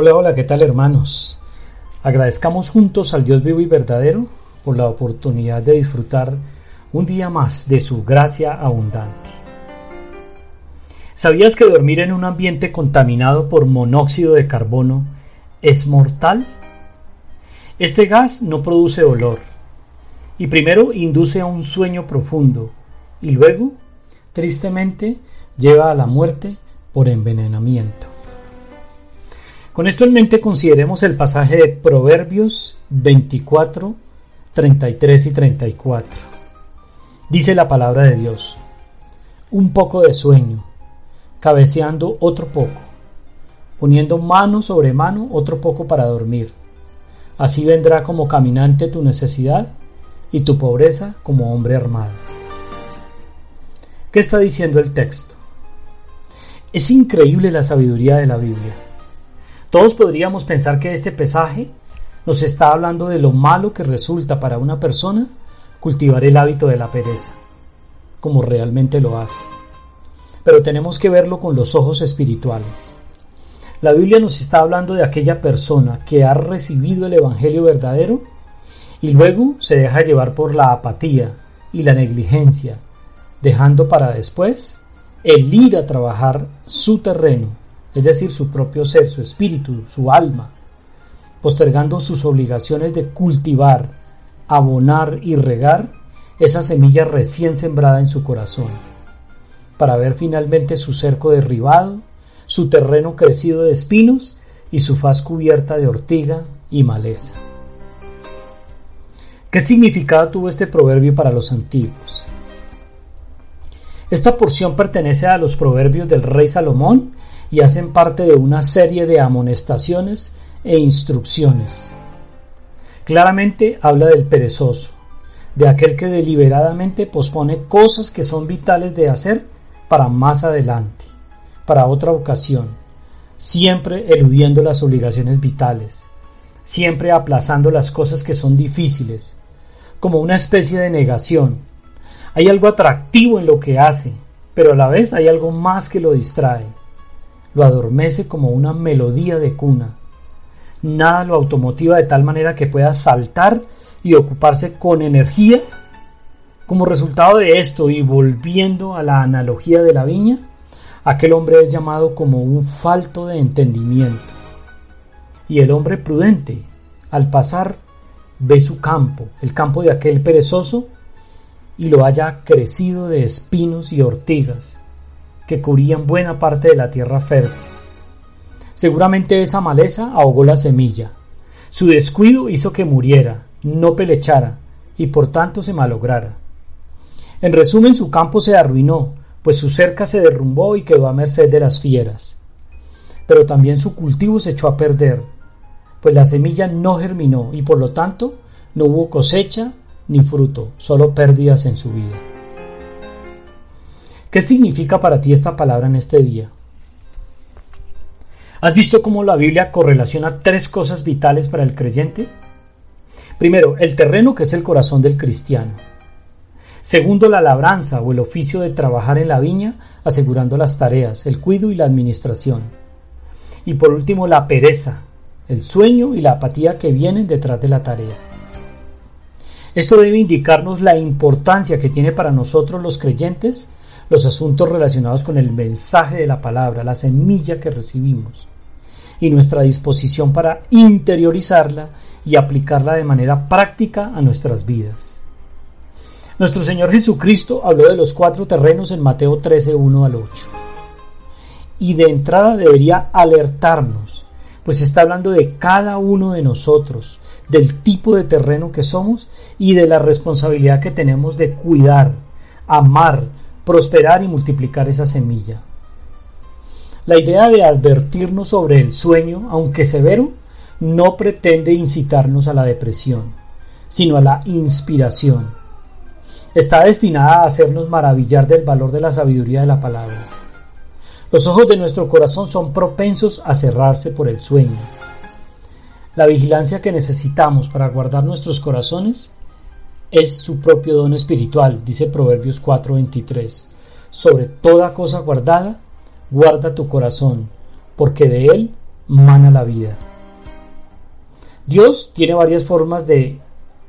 Hola, hola, ¿qué tal hermanos? Agradezcamos juntos al Dios vivo y verdadero por la oportunidad de disfrutar un día más de su gracia abundante. ¿Sabías que dormir en un ambiente contaminado por monóxido de carbono es mortal? Este gas no produce dolor y primero induce a un sueño profundo y luego, tristemente, lleva a la muerte por envenenamiento. Con esto en mente consideremos el pasaje de Proverbios 24, 33 y 34. Dice la palabra de Dios, un poco de sueño cabeceando otro poco, poniendo mano sobre mano otro poco para dormir. Así vendrá como caminante tu necesidad y tu pobreza como hombre armado. ¿Qué está diciendo el texto? Es increíble la sabiduría de la Biblia. Todos podríamos pensar que este pesaje nos está hablando de lo malo que resulta para una persona cultivar el hábito de la pereza, como realmente lo hace pero tenemos que verlo con los ojos espirituales. La Biblia nos está hablando de aquella persona que ha recibido el Evangelio verdadero y luego se deja llevar por la apatía y la negligencia, dejando para después el ir a trabajar su terreno, es decir, su propio ser, su espíritu, su alma, postergando sus obligaciones de cultivar, abonar y regar esa semilla recién sembrada en su corazón para ver finalmente su cerco derribado, su terreno crecido de espinos y su faz cubierta de ortiga y maleza. ¿Qué significado tuvo este proverbio para los antiguos? Esta porción pertenece a los proverbios del rey Salomón y hacen parte de una serie de amonestaciones e instrucciones. Claramente habla del perezoso, de aquel que deliberadamente pospone cosas que son vitales de hacer para más adelante, para otra ocasión, siempre eludiendo las obligaciones vitales, siempre aplazando las cosas que son difíciles, como una especie de negación. Hay algo atractivo en lo que hace, pero a la vez hay algo más que lo distrae. Lo adormece como una melodía de cuna. Nada lo automotiva de tal manera que pueda saltar y ocuparse con energía como resultado de esto y volviendo a la analogía de la viña, aquel hombre es llamado como un falto de entendimiento. Y el hombre prudente, al pasar, ve su campo, el campo de aquel perezoso, y lo haya crecido de espinos y ortigas, que cubrían buena parte de la tierra fértil. Seguramente esa maleza ahogó la semilla. Su descuido hizo que muriera, no pelechara, y por tanto se malograra. En resumen, su campo se arruinó, pues su cerca se derrumbó y quedó a merced de las fieras. Pero también su cultivo se echó a perder, pues la semilla no germinó y por lo tanto no hubo cosecha ni fruto, solo pérdidas en su vida. ¿Qué significa para ti esta palabra en este día? ¿Has visto cómo la Biblia correlaciona tres cosas vitales para el creyente? Primero, el terreno que es el corazón del cristiano. Segundo, la labranza o el oficio de trabajar en la viña, asegurando las tareas, el cuido y la administración. Y por último, la pereza, el sueño y la apatía que vienen detrás de la tarea. Esto debe indicarnos la importancia que tiene para nosotros los creyentes los asuntos relacionados con el mensaje de la palabra, la semilla que recibimos, y nuestra disposición para interiorizarla y aplicarla de manera práctica a nuestras vidas. Nuestro Señor Jesucristo habló de los cuatro terrenos en Mateo 13, 1 al 8. Y de entrada debería alertarnos, pues está hablando de cada uno de nosotros, del tipo de terreno que somos y de la responsabilidad que tenemos de cuidar, amar, prosperar y multiplicar esa semilla. La idea de advertirnos sobre el sueño, aunque severo, no pretende incitarnos a la depresión, sino a la inspiración. Está destinada a hacernos maravillar del valor de la sabiduría de la palabra. Los ojos de nuestro corazón son propensos a cerrarse por el sueño. La vigilancia que necesitamos para guardar nuestros corazones es su propio don espiritual, dice Proverbios 4:23. Sobre toda cosa guardada, guarda tu corazón, porque de él mana la vida. Dios tiene varias formas de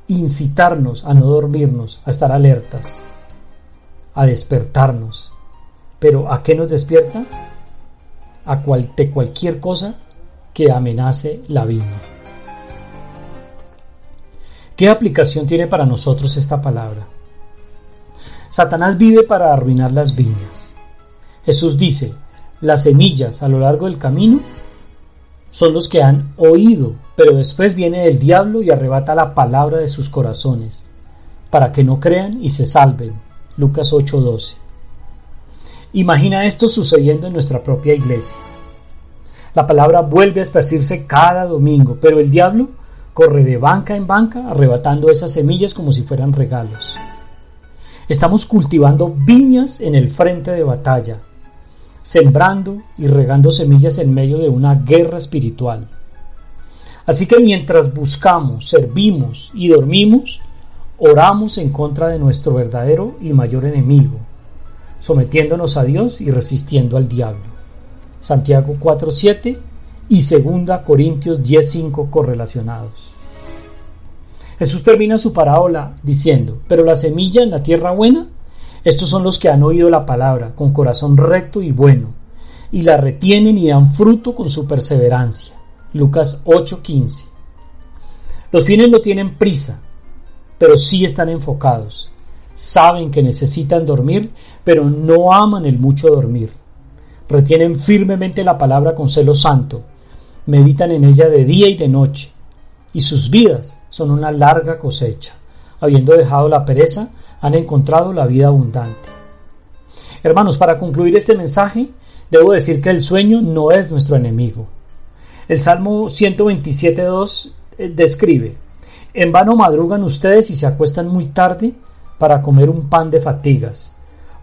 incitarnos a no dormirnos, a estar alertas, a despertarnos. Pero ¿a qué nos despierta? A cual, cualquier cosa que amenace la vida. ¿Qué aplicación tiene para nosotros esta palabra? Satanás vive para arruinar las viñas. Jesús dice, las semillas a lo largo del camino son los que han oído, pero después viene el diablo y arrebata la palabra de sus corazones, para que no crean y se salven. Lucas 8:12. Imagina esto sucediendo en nuestra propia iglesia. La palabra vuelve a esparcirse cada domingo, pero el diablo corre de banca en banca arrebatando esas semillas como si fueran regalos. Estamos cultivando viñas en el frente de batalla, sembrando y regando semillas en medio de una guerra espiritual. Así que mientras buscamos, servimos y dormimos, oramos en contra de nuestro verdadero y mayor enemigo, sometiéndonos a Dios y resistiendo al diablo. Santiago 4.7 y 2 Corintios 10.5 correlacionados. Jesús termina su parábola diciendo, pero la semilla en la tierra buena, estos son los que han oído la palabra con corazón recto y bueno, y la retienen y dan fruto con su perseverancia. Lucas 8:15. Los fines no tienen prisa, pero sí están enfocados. Saben que necesitan dormir, pero no aman el mucho dormir. Retienen firmemente la palabra con celo santo meditan en ella de día y de noche, y sus vidas son una larga cosecha. Habiendo dejado la pereza, han encontrado la vida abundante. Hermanos, para concluir este mensaje, debo decir que el sueño no es nuestro enemigo. El Salmo 127.2 eh, describe, En vano madrugan ustedes y se acuestan muy tarde para comer un pan de fatigas,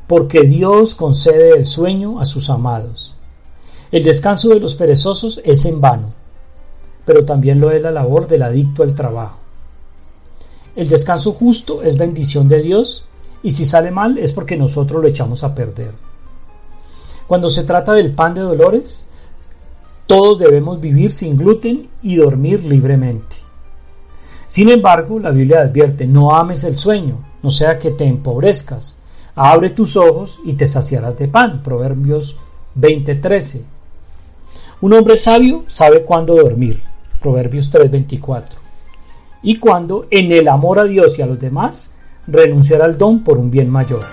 porque Dios concede el sueño a sus amados. El descanso de los perezosos es en vano, pero también lo es la labor del adicto al trabajo. El descanso justo es bendición de Dios y si sale mal es porque nosotros lo echamos a perder. Cuando se trata del pan de dolores, todos debemos vivir sin gluten y dormir libremente. Sin embargo, la Biblia advierte, no ames el sueño, no sea que te empobrezcas. Abre tus ojos y te saciarás de pan. Proverbios 20:13. Un hombre sabio sabe cuándo dormir. Proverbios 3:24. Y cuándo, en el amor a Dios y a los demás, renunciar al don por un bien mayor.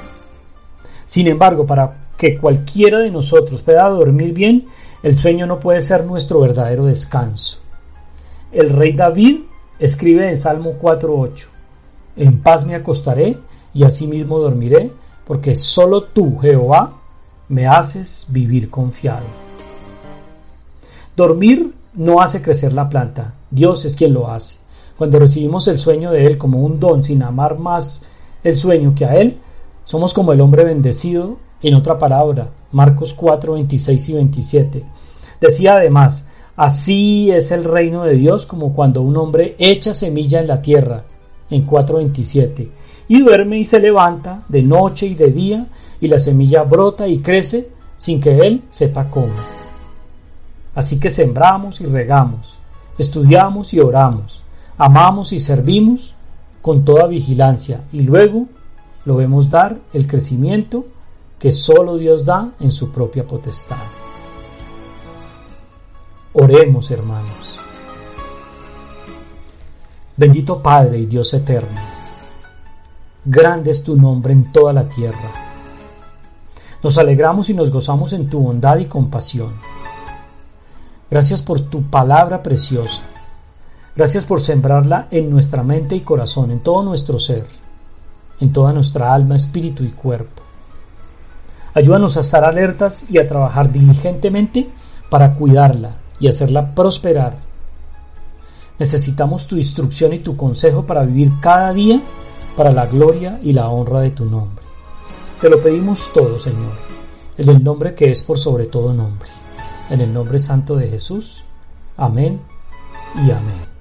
Sin embargo, para que cualquiera de nosotros pueda dormir bien, el sueño no puede ser nuestro verdadero descanso. El rey David escribe en Salmo 4:8, En paz me acostaré y asimismo dormiré, porque solo tú, Jehová, me haces vivir confiado. Dormir no hace crecer la planta, Dios es quien lo hace. Cuando recibimos el sueño de Él como un don sin amar más el sueño que a Él, somos como el hombre bendecido en otra palabra, Marcos 4, 26 y 27. Decía además, así es el reino de Dios como cuando un hombre echa semilla en la tierra, en 4.27, y duerme y se levanta de noche y de día, y la semilla brota y crece sin que él sepa cómo. Así que sembramos y regamos, estudiamos y oramos, amamos y servimos con toda vigilancia y luego lo vemos dar el crecimiento que solo Dios da en su propia potestad. Oremos, hermanos. Bendito Padre y Dios eterno, grande es tu nombre en toda la tierra. Nos alegramos y nos gozamos en tu bondad y compasión Gracias por tu palabra preciosa. Gracias por sembrarla en nuestra mente y corazón, en todo nuestro ser, en toda nuestra alma, espíritu y cuerpo. Ayúdanos a estar alertas y a trabajar diligentemente para cuidarla y hacerla prosperar. Necesitamos tu instrucción y tu consejo para vivir cada día para la gloria y la honra de tu nombre. Te lo pedimos todo, Señor, en el nombre que es por sobre todo nombre. En el nombre santo de Jesús. Amén y amén.